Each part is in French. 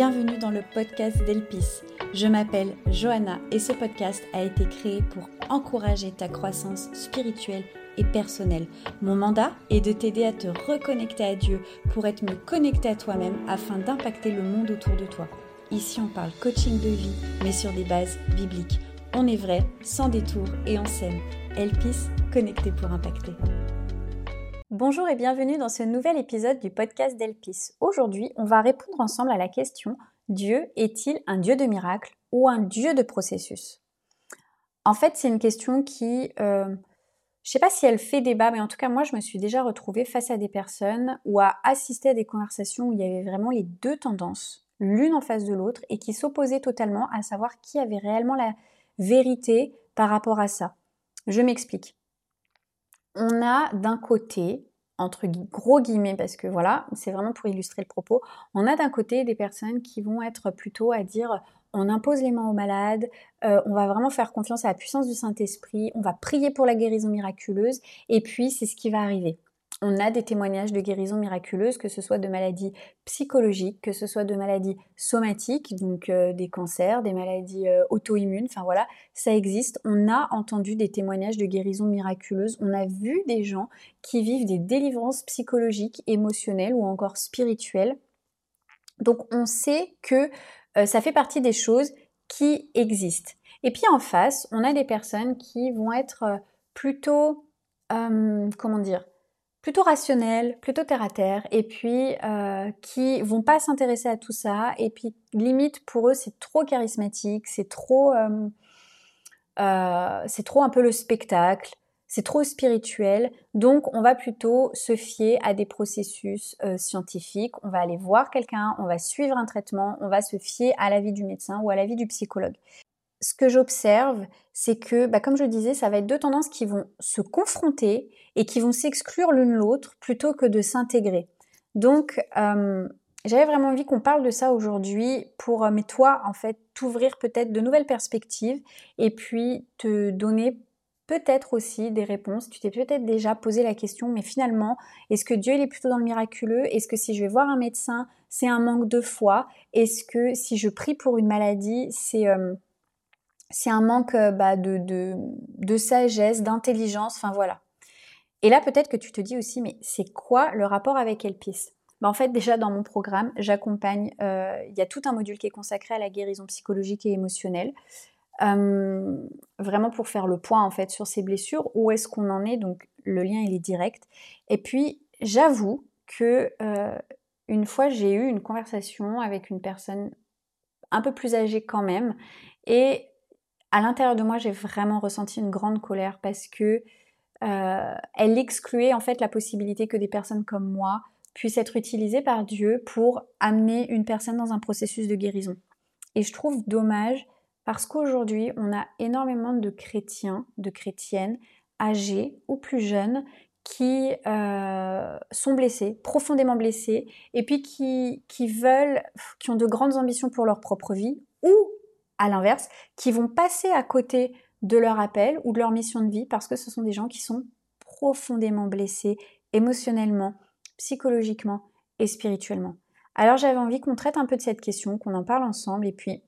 Bienvenue dans le podcast d'Elpis. Je m'appelle Johanna et ce podcast a été créé pour encourager ta croissance spirituelle et personnelle. Mon mandat est de t'aider à te reconnecter à Dieu pour être mieux connecté à toi-même afin d'impacter le monde autour de toi. Ici, on parle coaching de vie, mais sur des bases bibliques. On est vrai, sans détour et on s'aime. Elpis, connecté pour impacter. Bonjour et bienvenue dans ce nouvel épisode du podcast d'Elpis. Aujourd'hui, on va répondre ensemble à la question Dieu est-il un Dieu de miracle ou un Dieu de processus? En fait, c'est une question qui, euh, je ne sais pas si elle fait débat, mais en tout cas, moi, je me suis déjà retrouvée face à des personnes ou à assister à des conversations où il y avait vraiment les deux tendances, l'une en face de l'autre, et qui s'opposaient totalement à savoir qui avait réellement la vérité par rapport à ça. Je m'explique on a d'un côté, entre gros guillemets, parce que voilà, c'est vraiment pour illustrer le propos, on a d'un côté des personnes qui vont être plutôt à dire on impose les mains aux malades, euh, on va vraiment faire confiance à la puissance du Saint-Esprit, on va prier pour la guérison miraculeuse, et puis c'est ce qui va arriver on a des témoignages de guérison miraculeuse, que ce soit de maladies psychologiques, que ce soit de maladies somatiques, donc euh, des cancers, des maladies euh, auto-immunes, enfin voilà, ça existe. On a entendu des témoignages de guérison miraculeuse, on a vu des gens qui vivent des délivrances psychologiques, émotionnelles ou encore spirituelles. Donc on sait que euh, ça fait partie des choses qui existent. Et puis en face, on a des personnes qui vont être plutôt, comment dire, plutôt rationnels, plutôt terre à terre, et puis euh, qui vont pas s'intéresser à tout ça, et puis limite pour eux c'est trop charismatique, c'est trop, euh, euh, c'est trop un peu le spectacle, c'est trop spirituel, donc on va plutôt se fier à des processus euh, scientifiques, on va aller voir quelqu'un, on va suivre un traitement, on va se fier à l'avis du médecin ou à l'avis du psychologue ce que j'observe, c'est que, bah, comme je disais, ça va être deux tendances qui vont se confronter et qui vont s'exclure l'une l'autre plutôt que de s'intégrer. Donc, j'avais vraiment envie qu'on parle de ça aujourd'hui pour, mais toi, en fait, t'ouvrir peut-être de nouvelles perspectives et puis te donner peut-être aussi des réponses. Tu t'es peut-être déjà posé la question, mais finalement, est-ce que Dieu il est plutôt dans le miraculeux? Est-ce que si je vais voir un médecin, c'est un manque de foi? Est-ce que si je prie pour une maladie, c'est... c'est un manque euh, bah, de, de, sagesse, d'intelligence, enfin voilà. Et là, peut-être que tu te dis aussi, mais c'est quoi le rapport avec Elpis? Bah, En fait, déjà dans mon programme, j'accompagne, euh, il y a tout un module qui est consacré à la guérison psychologique et émotionnelle, euh, vraiment pour faire le point en fait sur ces blessures, où est-ce qu'on en est, donc le lien il est direct. Et puis, j'avoue que une fois, j'ai eu une conversation avec une personne un peu plus âgée quand même, et à l'intérieur de moi, j'ai vraiment ressenti une grande colère parce que euh, elle excluait en fait la possibilité que des personnes comme moi puissent être utilisées par Dieu pour amener une personne dans un processus de guérison. Et je trouve dommage parce qu'aujourd'hui, on a énormément de chrétiens, de chrétiennes âgés ou plus jeunes qui euh, sont blessés, profondément blessés, et puis qui, qui veulent, qui ont de grandes ambitions pour leur propre vie, ou à l'inverse, qui vont passer à côté de leur appel ou de leur mission de vie parce que ce sont des gens qui sont profondément blessés émotionnellement, psychologiquement et spirituellement. Alors j'avais envie qu'on traite un peu de cette question, qu'on en parle ensemble et puis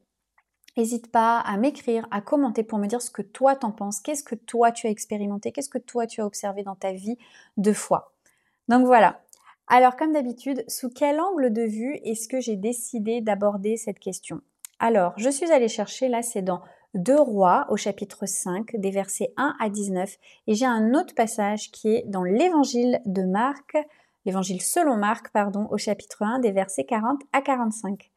n'hésite pas à m'écrire, à commenter pour me dire ce que toi t'en penses, qu'est-ce que toi tu as expérimenté, qu'est-ce que toi tu as observé dans ta vie de foi? Donc voilà. Alors comme d'habitude, sous quel angle de vue est-ce que j'ai décidé d'aborder cette question? Alors, je suis allée chercher, là c'est dans Deux Rois au chapitre 5, des versets 1 à 19, et j'ai un autre passage qui est dans l'évangile de Marc, l'évangile selon Marc, pardon, au chapitre 1, des versets 40 à 45.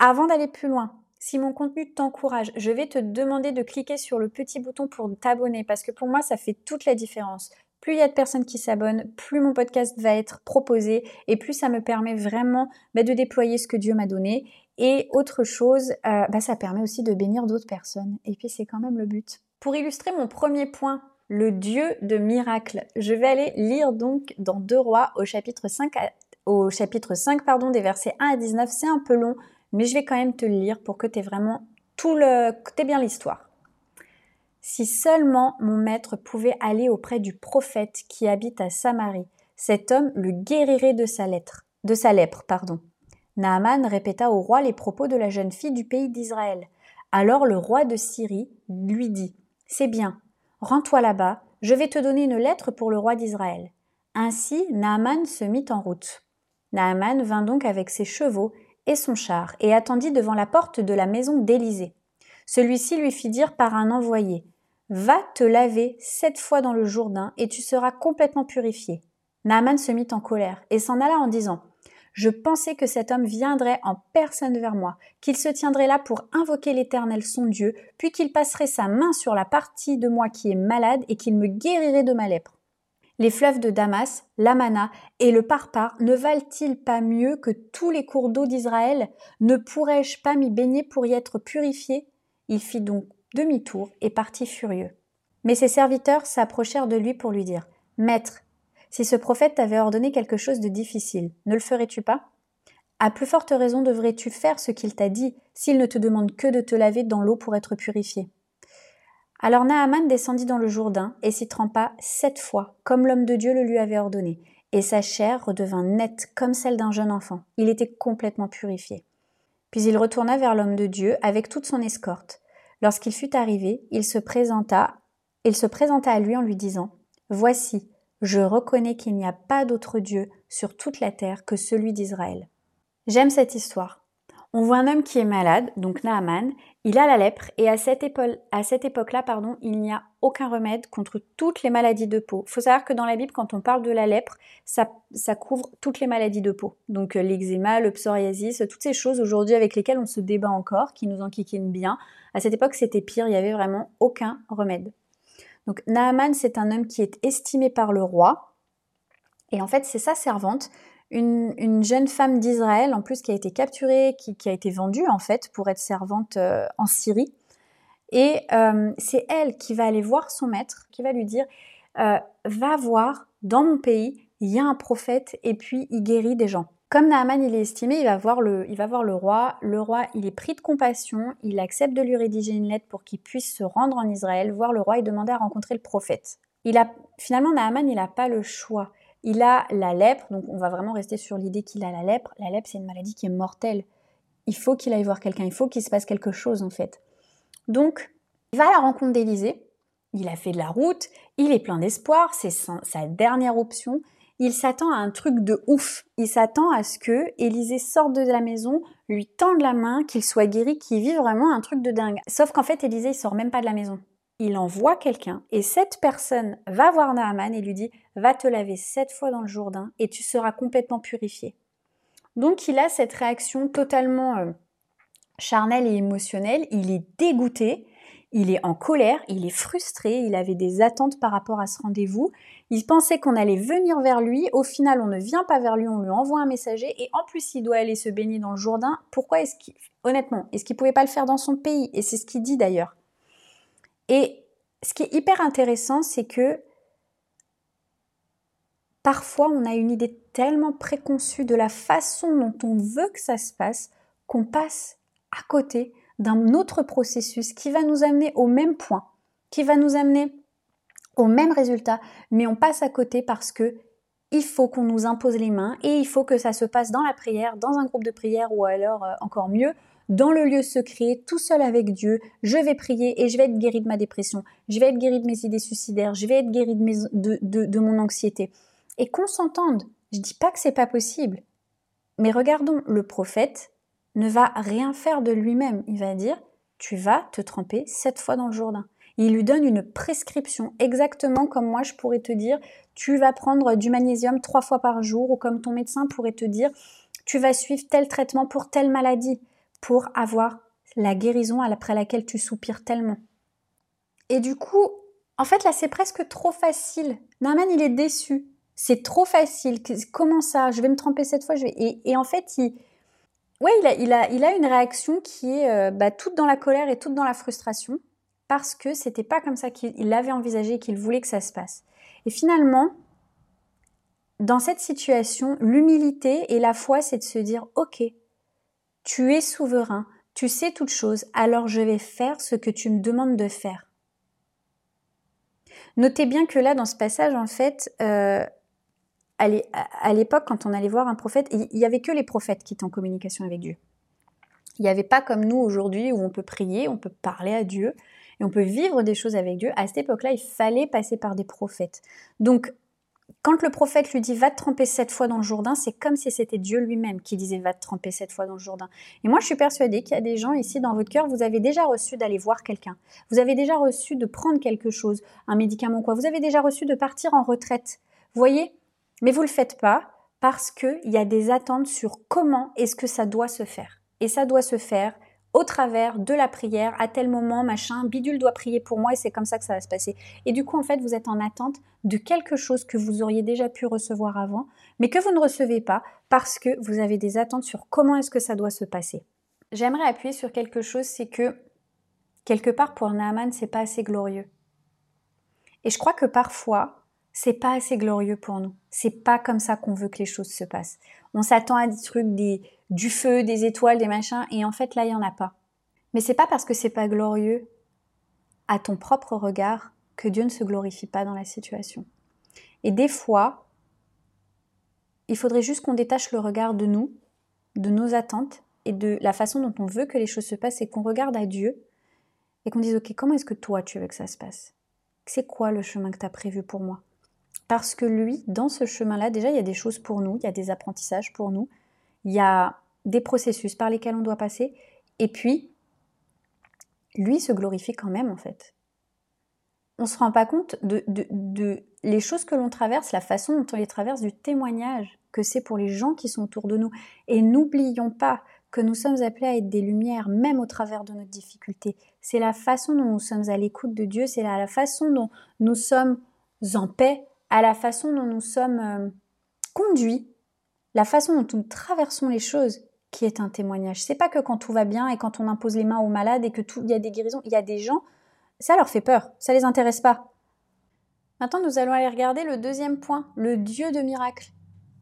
Avant d'aller plus loin, si mon contenu t'encourage, je vais te demander de cliquer sur le petit bouton pour t'abonner parce que pour moi, ça fait toute la différence. Plus il y a de personnes qui s'abonnent, plus mon podcast va être proposé et plus ça me permet vraiment bah, de déployer ce que Dieu m'a donné et autre chose, euh, bah, ça permet aussi de bénir d'autres personnes. Et puis c'est quand même le but. Pour illustrer mon premier point, le Dieu de miracles, je vais aller lire donc dans Deux Rois au chapitre 5, au chapitre 5 pardon, des versets 1 à 19. C'est un peu long, mais je vais quand même te le lire pour que tu aies vraiment tout le, que bien l'histoire. Si seulement mon maître pouvait aller auprès du prophète qui habite à Samarie, cet homme le guérirait de sa lèpre, pardon. Naaman répéta au roi les propos de la jeune fille du pays d'Israël. Alors le roi de Syrie lui dit C'est bien, rends-toi là-bas, je vais te donner une lettre pour le roi d'Israël. Ainsi Naaman se mit en route. Naaman vint donc avec ses chevaux et son char et attendit devant la porte de la maison d'Élysée. Celui-ci lui fit dire par un envoyé Va te laver sept fois dans le Jourdain et tu seras complètement purifié. Naaman se mit en colère et s'en alla en disant Je pensais que cet homme viendrait en personne vers moi, qu'il se tiendrait là pour invoquer l'Éternel son Dieu, puis qu'il passerait sa main sur la partie de moi qui est malade et qu'il me guérirait de ma lèpre. Les fleuves de Damas, l'Amana et le Parpar ne valent-ils pas mieux que tous les cours d'eau d'Israël? Ne pourrais-je pas m'y baigner pour y être purifié? Il fit donc demi-tour et partit furieux. Mais ses serviteurs s'approchèrent de lui pour lui dire Maître, si ce prophète t'avait ordonné quelque chose de difficile, ne le ferais-tu pas? À plus forte raison devrais-tu faire ce qu'il t'a dit s'il ne te demande que de te laver dans l'eau pour être purifié. Alors Naaman descendit dans le Jourdain et s'y trempa sept fois, comme l'homme de Dieu le lui avait ordonné, et sa chair redevint nette comme celle d'un jeune enfant. Il était complètement purifié. Puis il retourna vers l'homme de Dieu avec toute son escorte. Lorsqu'il fut arrivé, il se présenta, il se présenta à lui en lui disant Voici, je reconnais qu'il n'y a pas d'autre Dieu sur toute la terre que celui d'Israël. J'aime cette histoire. On voit un homme qui est malade, donc Naaman, il a la lèpre et à cette, époque-là, pardon, il n'y a aucun remède contre toutes les maladies de peau. Il faut savoir que dans la Bible, quand on parle de la lèpre, ça, couvre toutes les maladies de peau. Donc euh, l'eczéma, le psoriasis, toutes ces choses aujourd'hui avec lesquelles on se débat encore, qui nous enquiquinent bien. À cette époque, c'était pire, il n'y avait vraiment aucun remède. Donc Naaman, c'est un homme qui est estimé par le roi. Et en fait, c'est sa servante une, jeune femme d'Israël, en plus qui a été capturée, qui, a été vendue en fait pour être servante euh, en Syrie. Et euh, c'est elle qui va aller voir son maître, qui va lui dire euh, Va voir, dans mon pays, il y a un prophète et puis il guérit des gens. Comme Naaman il est estimé, il va, voir le, il va voir le roi. Le roi, il est pris de compassion, il accepte de lui rédiger une lettre pour qu'il puisse se rendre en Israël, voir le roi et demander à rencontrer le prophète. Il a, finalement, Naaman, il n'a pas le choix. Il a la lèpre, donc on va vraiment rester sur l'idée qu'il a la lèpre. La lèpre, c'est une maladie qui est mortelle. Il faut qu'il aille voir quelqu'un, il faut qu'il se passe quelque chose en fait. Donc, il va à la rencontre d'Élisée. Il a fait de la route, il est plein d'espoir, c'est sa dernière option. Il s'attend à un truc de ouf. Il s'attend à ce que Élisée sorte de la maison, lui tende la main, qu'il soit guéri, qu'il vive vraiment un truc de dingue. Sauf qu'en fait, Élisée, il sort même pas de la maison il envoie quelqu'un et cette personne va voir Naaman et lui dit va te laver sept fois dans le Jourdain et tu seras complètement purifié. Donc il a cette réaction totalement euh, charnelle et émotionnelle, il est dégoûté, il est en colère, il est frustré, il avait des attentes par rapport à ce rendez-vous, il pensait qu'on allait venir vers lui, au final on ne vient pas vers lui, on lui envoie un messager et en plus il doit aller se baigner dans le Jourdain. Pourquoi est-ce qu'il honnêtement, est-ce qu'il pouvait pas le faire dans son pays? Et c'est ce qu'il dit d'ailleurs. Et ce qui est hyper intéressant, c'est que parfois on a une idée tellement préconçue de la façon dont on veut que ça se passe qu'on passe à côté d'un autre processus qui va nous amener au même point, qui va nous amener au même résultat, mais on passe à côté parce que il faut qu'on nous impose les mains et il faut que ça se passe dans la prière, dans un groupe de prière ou alors euh, encore mieux, dans le lieu secret, tout seul avec Dieu, je vais prier et je vais être guéri de ma dépression, je vais être guéri de mes idées suicidaires, je vais être guéri de, mon anxiété. Et qu'on s'entende, je dis pas que c'est pas possible, mais regardons, le prophète ne va rien faire de lui-même, il va dire, tu vas te tremper sept fois dans le Jourdain. Il lui donne une prescription, exactement comme moi je pourrais te dire, tu vas prendre du magnésium trois fois par jour, ou comme ton médecin pourrait te dire, tu vas suivre tel traitement pour telle maladie pour avoir la guérison après laquelle tu soupires tellement. Et du coup, en fait, là, c'est presque trop facile. Naaman, il est déçu. C'est trop facile. Comment ça? Je vais me tremper cette fois. Et, en fait, il, ouais, il a une réaction qui est euh, bah, toute dans la colère et toute dans la frustration parce que c'était pas comme ça qu'il l'avait envisagé, qu'il voulait que ça se passe. Et finalement, dans cette situation, l'humilité et la foi, c'est de se dire, ok, tu es souverain, tu sais toutes choses, alors je vais faire ce que tu me demandes de faire. Notez bien que là, dans ce passage, en fait, euh, à l'époque, quand on allait voir un prophète, il y avait que les prophètes qui étaient en communication avec Dieu. Il n'y avait pas comme nous aujourd'hui où on peut prier, on peut parler à Dieu et on peut vivre des choses avec Dieu. À cette époque-là, il fallait passer par des prophètes. Donc, quand le prophète lui dit va te tremper sept fois dans le Jourdain, c'est comme si c'était Dieu lui-même qui disait va te tremper sept fois dans le Jourdain. Et moi, je suis persuadée qu'il y a des gens ici dans votre cœur, vous avez déjà reçu d'aller voir quelqu'un. Vous avez déjà reçu de prendre quelque chose, un médicament quoi. Vous avez déjà reçu de partir en retraite. Vous voyez? Mais vous le faites pas parce qu'il y a des attentes sur comment est-ce que ça doit se faire. Et ça doit se faire au travers de la prière, à tel moment, machin, bidule doit prier pour moi et c'est comme ça que ça va se passer. Et du coup, en fait, vous êtes en attente de quelque chose que vous auriez déjà pu recevoir avant, mais que vous ne recevez pas parce que vous avez des attentes sur comment est-ce que ça doit se passer. J'aimerais appuyer sur quelque chose, c'est que quelque part pour Naaman, c'est pas assez glorieux. Et je crois que parfois, c'est pas assez glorieux pour nous. C'est pas comme ça qu'on veut que les choses se passent. On s'attend à des trucs, des, du feu, des étoiles, des machins, et en fait là, il y en a pas. Mais c'est pas parce que c'est pas glorieux à ton propre regard que Dieu ne se glorifie pas dans la situation. Et des fois, il faudrait juste qu'on détache le regard de nous, de nos attentes et de la façon dont on veut que les choses se passent et qu'on regarde à Dieu et qu'on dise, OK, comment est-ce que toi tu veux que ça se passe? C'est quoi le chemin que tu as prévu pour moi? Parce que lui, dans ce chemin-là, déjà, il y a des choses pour nous, il y a des apprentissages pour nous, il y a des processus par lesquels on doit passer, et puis, lui se glorifie quand même, en fait. On ne se rend pas compte de, de, les choses que l'on traverse, la façon dont on les traverse, du témoignage que c'est pour les gens qui sont autour de nous. Et n'oublions pas que nous sommes appelés à être des lumières, même au travers de notre difficultés. C'est la façon dont nous sommes à l'écoute de Dieu, c'est la façon dont nous sommes en paix à la façon dont nous sommes euh, conduits, la façon dont nous traversons les choses qui est un témoignage. C'est pas que quand tout va bien et quand on impose les mains aux malades et que tout, il y a des guérisons, il y a des gens, ça leur fait peur, ça les intéresse pas. Maintenant, nous allons aller regarder le deuxième point, le Dieu de miracle.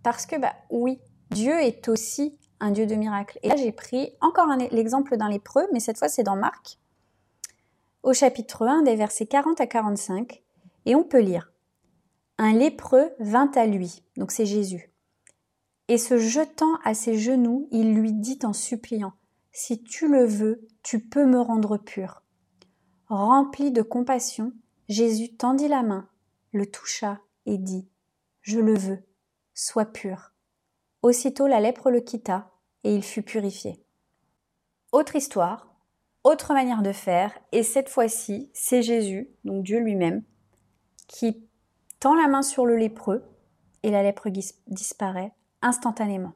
Parce que, bah oui, Dieu est aussi un Dieu de miracle. Et là, j'ai pris encore l'exemple d'un lépreux, mais cette fois, c'est dans Marc, au chapitre 1, des versets 40 à 45, et on peut lire un lépreux vint à lui, donc c'est Jésus. Et se jetant à ses genoux, il lui dit en suppliant, Si tu le veux, tu peux me rendre pur. Rempli de compassion, Jésus tendit la main, le toucha et dit, Je le veux, sois pur. Aussitôt la lèpre le quitta, et il fut purifié. Autre histoire, autre manière de faire, et cette fois-ci, c'est Jésus, donc Dieu lui-même, qui tend la main sur le lépreux et la lèpre disparaît instantanément.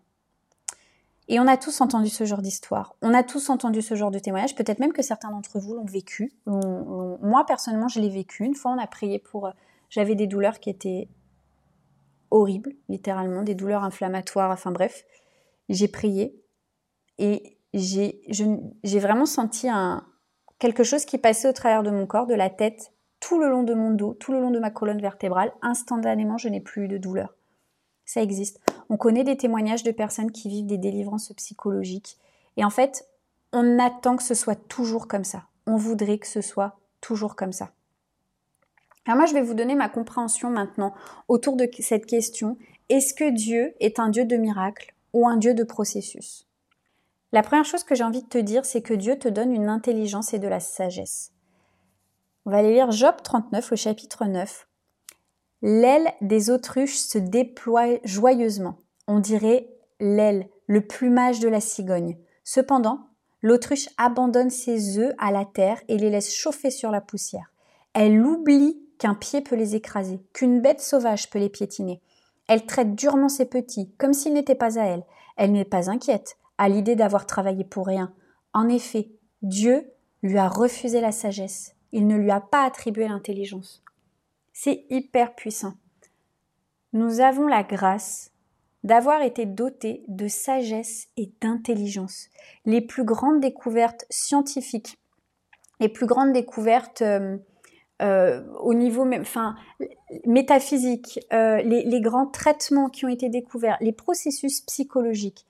Et on a tous entendu ce genre d'histoire. On a tous entendu ce genre de témoignage. Peut-être même que certains d'entre vous l'ont vécu. moi, personnellement, je l'ai vécu. Une fois, on a prié pour... Euh, j'avais des douleurs qui étaient horribles, littéralement, des douleurs inflammatoires. Enfin bref, j'ai prié. Et j'ai vraiment senti quelque chose qui passait au travers de mon corps, de la tête tout le long de mon dos, tout le long de ma colonne vertébrale, instantanément, je n'ai plus de douleur. Ça existe. On connaît des témoignages de personnes qui vivent des délivrances psychologiques. Et en fait, on attend que ce soit toujours comme ça. On voudrait que ce soit toujours comme ça. Alors moi, je vais vous donner ma compréhension maintenant autour de cette question. Est-ce que Dieu est un Dieu de miracles ou un Dieu de processus? La première chose que j'ai envie de te dire, c'est que Dieu te donne une intelligence et de la sagesse. On va aller lire Job 39 au chapitre 9. L'aile des autruches se déploie joyeusement. On dirait l'aile, le plumage de la cigogne. Cependant, l'autruche abandonne ses œufs à la terre et les laisse chauffer sur la poussière. Elle oublie qu'un pied peut les écraser, qu'une bête sauvage peut les piétiner. Elle traite durement ses petits, comme s'ils n'étaient pas à elle. Elle n'est pas inquiète à l'idée d'avoir travaillé pour rien. En effet, Dieu lui a refusé la sagesse il ne lui a pas attribué l'intelligence. C'est hyper puissant. Nous avons la grâce d'avoir été dotés de sagesse et d'intelligence. Les plus grandes découvertes scientifiques, les plus grandes découvertes euh, euh, au niveau métaphysique, euh, les, les, grands traitements qui ont été découverts, les processus psychologiques,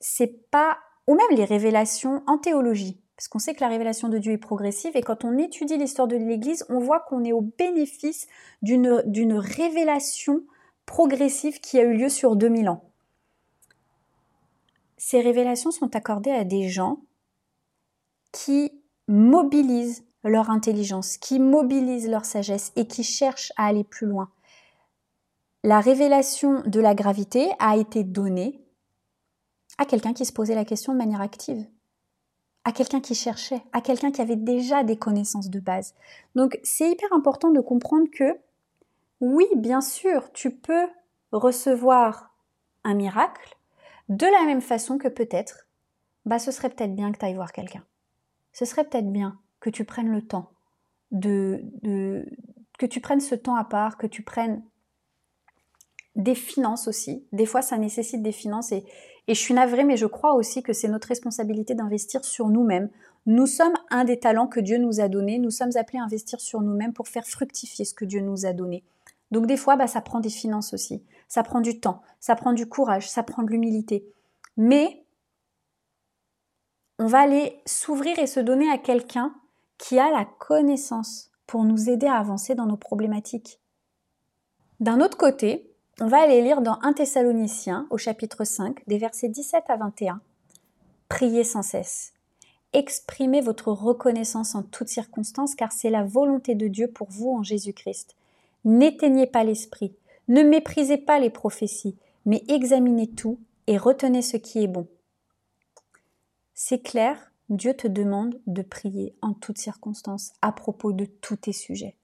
c'est pas, ou même les révélations en théologie, parce qu'on sait que la révélation de Dieu est progressive et quand on étudie l'histoire de l'Église, on voit qu'on est au bénéfice d'une révélation progressive qui a eu lieu sur 2000 ans. Ces révélations sont accordées à des gens qui mobilisent leur intelligence, qui mobilisent leur sagesse et qui cherchent à aller plus loin. La révélation de la gravité a été donnée à quelqu'un qui se posait la question de manière active, à quelqu'un qui cherchait, à quelqu'un qui avait déjà des connaissances de base. Donc c'est hyper important de comprendre que oui, bien sûr, tu peux recevoir un miracle de la même façon que peut-être, bah ce serait peut-être bien que tu ailles voir quelqu'un. Ce serait peut-être bien que tu prennes le temps de, de, que tu prennes ce temps à part, que tu prennes des finances aussi. Des fois, ça nécessite des finances et, et je suis navrée, mais je crois aussi que c'est notre responsabilité d'investir sur nous-mêmes. Nous sommes un des talents que Dieu nous a donnés. Nous sommes appelés à investir sur nous-mêmes pour faire fructifier ce que Dieu nous a donné. Donc des fois, bah, ça prend des finances aussi. Ça prend du temps, ça prend du courage, ça prend de l'humilité. Mais on va aller s'ouvrir et se donner à quelqu'un qui a la connaissance pour nous aider à avancer dans nos problématiques. D'un autre côté, on va aller lire dans 1 Thessaloniciens au chapitre 5 des versets 17 à 21. Priez sans cesse. Exprimez votre reconnaissance en toutes circonstances car c'est la volonté de Dieu pour vous en Jésus-Christ. N'éteignez pas l'esprit, ne méprisez pas les prophéties, mais examinez tout et retenez ce qui est bon. C'est clair, Dieu te demande de prier en toutes circonstances à propos de tous tes sujets.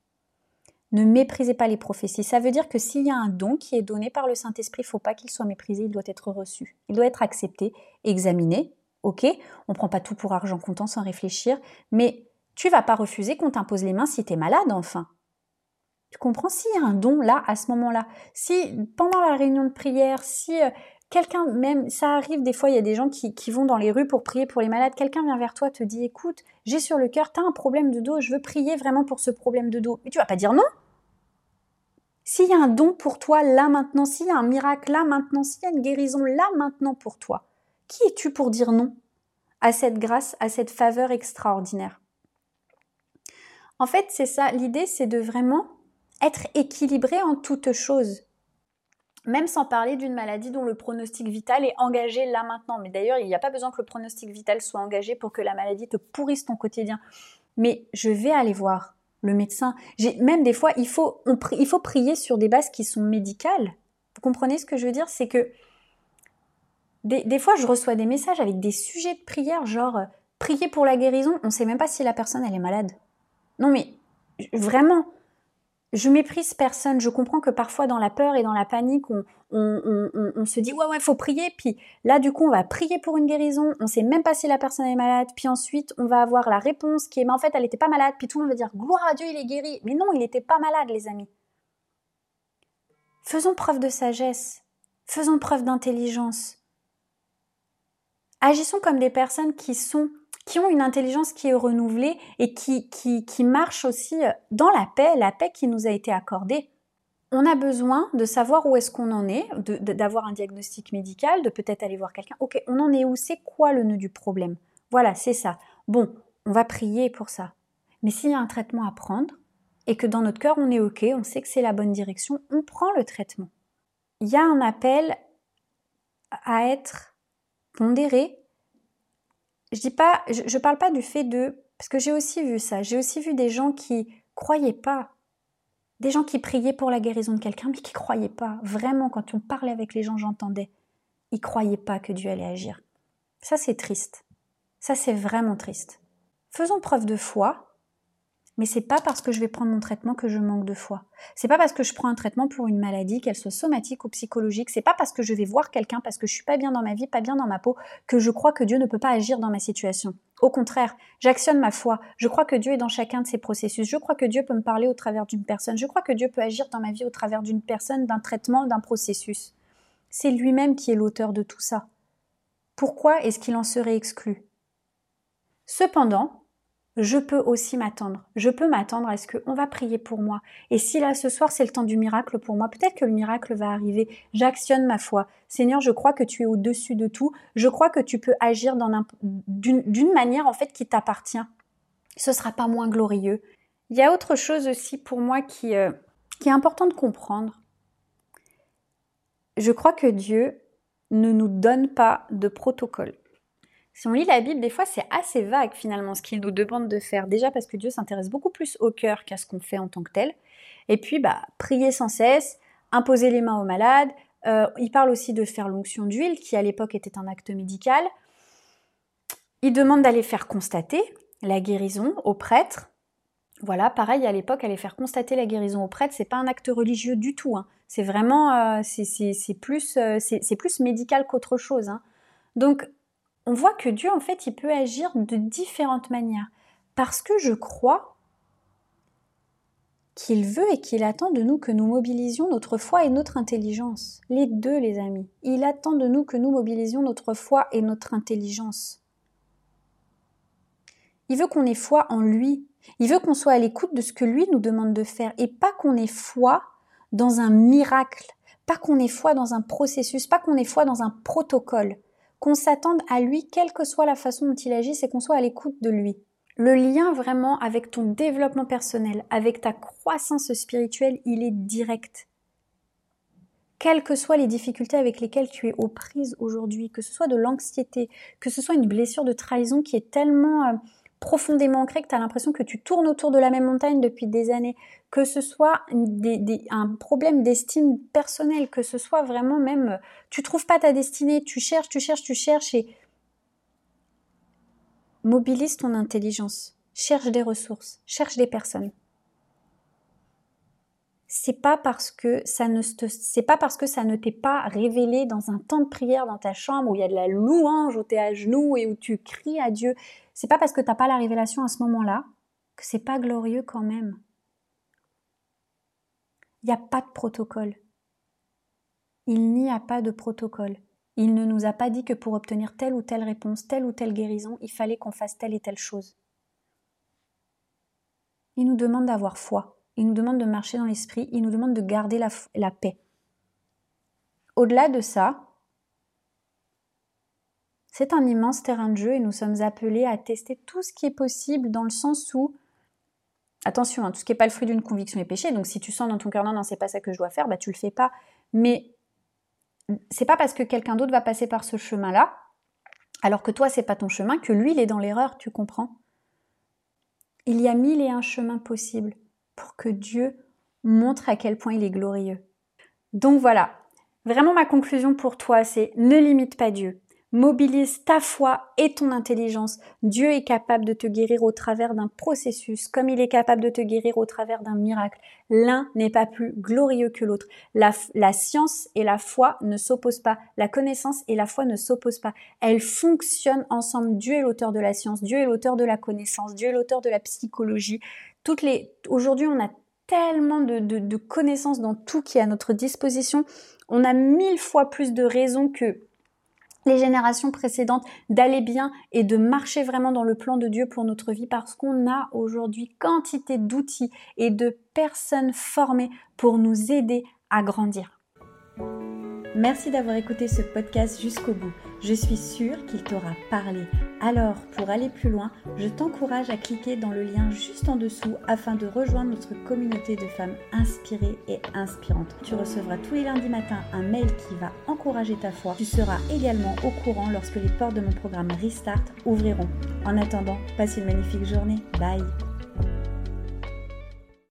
Ne méprisez pas les prophéties. Ça veut dire que s'il y a un don qui est donné par le Saint-Esprit, il ne faut pas qu'il soit méprisé, il doit être reçu. Il doit être accepté, examiné. Ok, on ne prend pas tout pour argent comptant sans réfléchir, mais tu vas pas refuser qu'on t'impose les mains si tu es malade, enfin. Tu comprends? S'il y a un don là, à ce moment-là, si pendant la réunion de prière, si euh, quelqu'un, même ça arrive des fois, il y a des gens qui, vont dans les rues pour prier pour les malades, quelqu'un vient vers toi, te dit écoute, j'ai sur le cœur, tu as un problème de dos, je veux prier vraiment pour ce problème de dos. Mais tu vas pas dire non S'il y a un don pour toi là maintenant, s'il y a un miracle là maintenant, s'il y a une guérison là maintenant pour toi, qui es-tu pour dire non à cette grâce, à cette faveur extraordinaire? En fait, c'est ça, l'idée c'est de vraiment être équilibré en toutes choses. Même sans parler d'une maladie dont le pronostic vital est engagé là maintenant. Mais d'ailleurs, il n'y a pas besoin que le pronostic vital soit engagé pour que la maladie te pourrisse ton quotidien. Mais je vais aller voir le médecin. Même des fois, il faut, il faut prier sur des bases qui sont médicales. Vous comprenez ce que je veux dire? C'est que des, des, fois, je reçois des messages avec des sujets de prière, genre euh, prier pour la guérison. On ne sait même pas si la personne elle est malade. Non mais vraiment, je méprise personne. Je comprends que parfois dans la peur et dans la panique, on, se dit ouais ouais faut prier. Puis là du coup on va prier pour une guérison. On sait même pas si la personne est malade. Puis ensuite on va avoir la réponse qui est mais en fait elle n'était pas malade. Puis tout le monde va dire gloire à Dieu il est guéri. Mais non il n'était pas malade les amis. Faisons preuve de sagesse. Faisons preuve d'intelligence. Agissons comme des personnes qui sont qui ont une intelligence qui est renouvelée et qui, qui, qui marche aussi euh, dans la paix, la paix qui nous a été accordée. On a besoin de savoir où est-ce qu'on en est, d'avoir un diagnostic médical, de peut-être aller voir quelqu'un. Ok, on en est où? C'est quoi le nœud du problème? Voilà, c'est ça. Bon, on va prier pour ça. Mais s'il y a un traitement à prendre et que dans notre cœur on est ok, on sait que c'est la bonne direction, on prend le traitement. Il y a un appel à être pondéré, je dis pas, je, parle pas du fait de, parce que j'ai aussi vu ça, j'ai aussi vu des gens qui croyaient pas, des gens qui priaient pour la guérison de quelqu'un, mais qui croyaient pas. Vraiment, quand on parlait avec les gens, j'entendais, ils croyaient pas que Dieu allait agir. Ça, c'est triste. Ça, c'est vraiment triste. Faisons preuve de foi, mais c'est pas parce que je vais prendre mon traitement que je manque de foi. C'est pas parce que je prends un traitement pour une maladie, qu'elle soit somatique ou psychologique. C'est pas parce que je vais voir quelqu'un parce que je suis pas bien dans ma vie, pas bien dans ma peau, que je crois que Dieu ne peut pas agir dans ma situation. Au contraire, j'actionne ma foi. Je crois que Dieu est dans chacun de ces processus. Je crois que Dieu peut me parler au travers d'une personne. Je crois que Dieu peut agir dans ma vie au travers d'une personne, d'un traitement, d'un processus. C'est lui-même qui est l'auteur de tout ça. Pourquoi est-ce qu'il en serait exclu? Cependant, je peux aussi m'attendre. Je peux m'attendre à ce qu'on va prier pour moi. Et si là, ce soir, c'est le temps du miracle pour moi, peut-être que le miracle va arriver. J'actionne ma foi. Seigneur, je crois que tu es au-dessus de tout. Je crois que tu peux agir d'une manière, en fait, qui t'appartient. Ce sera pas moins glorieux. Il y a autre chose aussi pour moi euh, qui est important de comprendre. je crois que Dieu ne nous donne pas de protocole. Si on lit la Bible, des fois, c'est assez vague finalement ce qu'il nous demande de faire. Déjà parce que Dieu s'intéresse beaucoup plus au cœur qu'à ce qu'on fait en tant que tel. Et puis, bah, prier sans cesse, imposer les mains aux malades. Euh, il parle aussi de faire l'onction d'huile, qui à l'époque était un acte médical. Il demande d'aller faire constater la guérison aux prêtres. Voilà, pareil, à l'époque, aller faire constater la guérison aux prêtres, c'est pas un acte religieux du tout. Hein. C'est vraiment, euh, c'est plus, euh, plus médical qu'autre chose. Hein. Donc, on voit que Dieu, en fait, il peut agir de différentes manières. Parce que je crois qu'il veut et qu'il attend de nous que nous mobilisions notre foi et notre intelligence. Les deux, les amis. Il attend de nous que nous mobilisions notre foi et notre intelligence. Il veut qu'on ait foi en lui. Il veut qu'on soit à l'écoute de ce que lui nous demande de faire et pas qu'on ait foi dans un miracle, pas qu'on ait foi dans un processus, pas qu'on ait foi dans un protocole, qu'on s'attende à lui quelle que soit la façon dont il agit, c'est qu'on soit à l'écoute de lui. Le lien vraiment avec ton développement personnel, avec ta croissance spirituelle, il est direct. Quelles que soient les difficultés avec lesquelles tu es aux prises aujourd'hui, que ce soit de l'anxiété, que ce soit une blessure de trahison qui est tellement euh, profondément ancrée que tu as l'impression que tu tournes autour de la même montagne depuis des années, que ce soit un problème d'estime personnelle, que ce soit vraiment même, tu trouves pas ta destinée, tu cherches, tu cherches, tu cherches et mobilise ton intelligence, cherche des ressources, cherche des personnes. C'est pas parce que ça ne c'est pas parce que ça ne t'est pas révélé dans un temps de prière dans ta chambre où il y a de la louange, où tu es à genoux et où tu cries à Dieu. C'est pas parce que t'as pas la révélation à ce moment-là que c'est pas glorieux quand même. Il n'y a pas de protocole. Il n'y a pas de protocole. Il ne nous a pas dit que pour obtenir telle ou telle réponse, telle ou telle guérison, il fallait qu'on fasse telle et telle chose. Il nous demande d'avoir foi, il nous demande de marcher dans l'esprit, il nous demande de garder la, paix. Au-delà de ça, c'est un immense terrain de jeu et nous sommes appelés à tester tout ce qui est possible dans le sens où, attention, hein, tout ce qui n'est pas le fruit d'une conviction est péché, donc si tu sens dans ton cœur non, non, c'est pas ça que je dois faire, bah tu le fais pas. Mais c'est pas parce que quelqu'un d'autre va passer par ce chemin-là, alors que toi c'est pas ton chemin, que lui il est dans l'erreur, tu comprends? Il y a mille et un chemins possibles que Dieu montre à quel point il est glorieux. Donc voilà, vraiment ma conclusion pour toi c'est ne limite pas Dieu. Mobilise ta foi et ton intelligence. Dieu est capable de te guérir au travers d'un processus, comme il est capable de te guérir au travers d'un miracle. L'un n'est pas plus glorieux que l'autre. La, la, science et la foi ne s'opposent pas. La connaissance et la foi ne s'opposent pas. Elles fonctionnent ensemble. Dieu est l'auteur de la science. Dieu est l'auteur de la connaissance. Dieu est l'auteur de la psychologie. Toutes les, aujourd'hui, on a tellement de, connaissances dans tout qui est à notre disposition. On a mille fois plus de raisons que les générations précédentes d'aller bien et de marcher vraiment dans le plan de Dieu pour notre vie parce qu'on a aujourd'hui quantité d'outils et de personnes formées pour nous aider à grandir. Merci d'avoir écouté ce podcast jusqu'au bout. Je suis sûre qu'il t'aura parlé. Alors, pour aller plus loin, je t'encourage à cliquer dans le lien juste en dessous afin de rejoindre notre communauté de femmes inspirées et inspirantes. Tu recevras tous les lundis matins un mail qui va encourager ta foi. Tu seras également au courant lorsque les portes de mon programme Restart ouvriront. En attendant, passe une magnifique journée. Bye